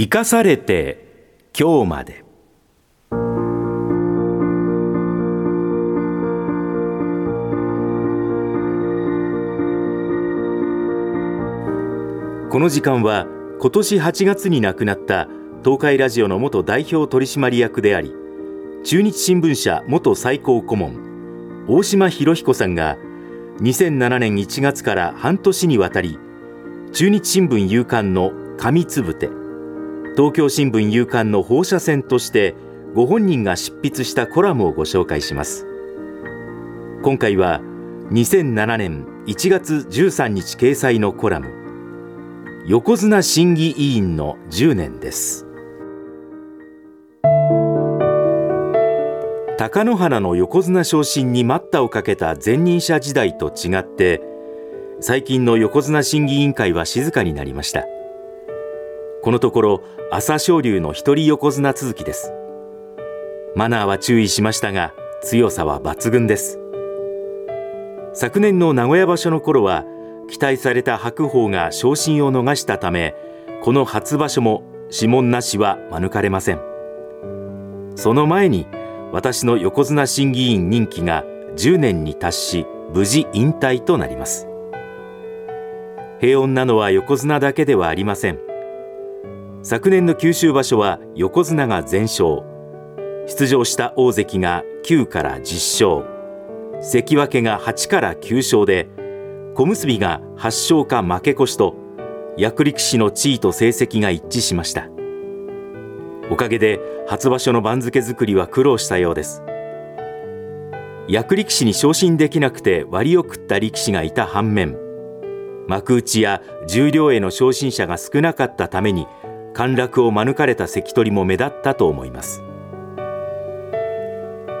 生かされて今日まで。この時間は今年8月に亡くなった東海ラジオの元代表取締役であり中日新聞社元最高顧問大島博彦さんが2007年1月から半年にわたり中日新聞夕刊の紙つぶて東京新聞夕刊の放射線としてご本人が執筆したコラムをご紹介します。今回は2007年1月13日掲載のコラム横綱審議委員の10年です。貴乃花の横綱昇進に待ったをかけた前任者時代と違って最近の横綱審議委員会は静かになりました。このところ朝青龍の一人横綱続きです。マナーは注意しましたが強さは抜群です。昨年の名古屋場所の頃は期待された白鵬が昇進を逃したためこの初場所も指紋なしは免れません。その前に私の横綱審議員任期が10年に達し無事引退となります。平穏なのは横綱だけではありません。昨年の九州場所は横綱が全勝。出場した大関が9から10勝。関脇が8から9勝で小結が8勝か負け越しと役力士の地位と成績が一致しました。おかげで初場所の番付作りは苦労したようです。役力士に昇進できなくて割を食った力士がいた反面幕内や十両への昇進者が少なかったために陥落を免れた関取も目立ったと思います。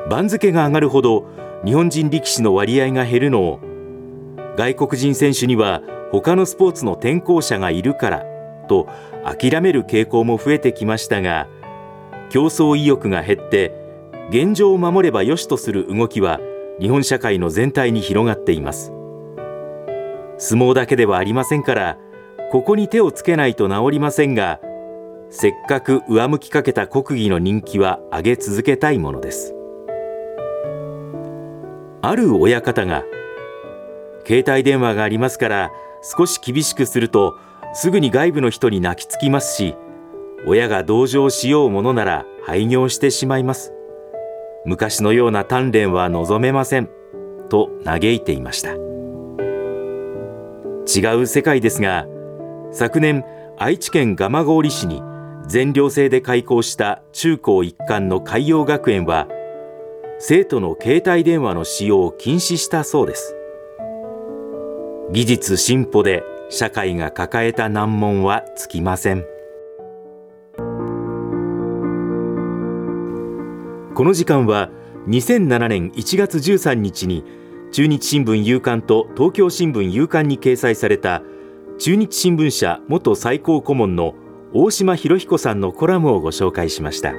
番付が上がるほど日本人力士の割合が減るのを外国人選手には他のスポーツの転向者がいるからと諦める傾向も増えてきましたが競争意欲が減って現状を守ればよしとする動きは日本社会の全体に広がっています。相撲だけではありませんからここに手をつけないと治りませんがせっかく上向きかけた国技の人気は上げ続けたいものです。ある親方が携帯電話がありますから少し厳しくするとすぐに外部の人に泣きつきますし親が同情しようものなら廃業してしまいます。昔のような鍛錬は望めませんと嘆いていました。違う世界ですが昨年愛知県蒲郡市に全寮制で開校した中高一貫の海洋学園は生徒の携帯電話の使用を禁止したそうです。技術進歩で社会が抱えた難問はつきません。この時間は2007年1月13日に中日新聞夕刊と東京新聞夕刊に掲載された中日新聞社元最高顧問の大島博彦さんのコラムをご紹介しました。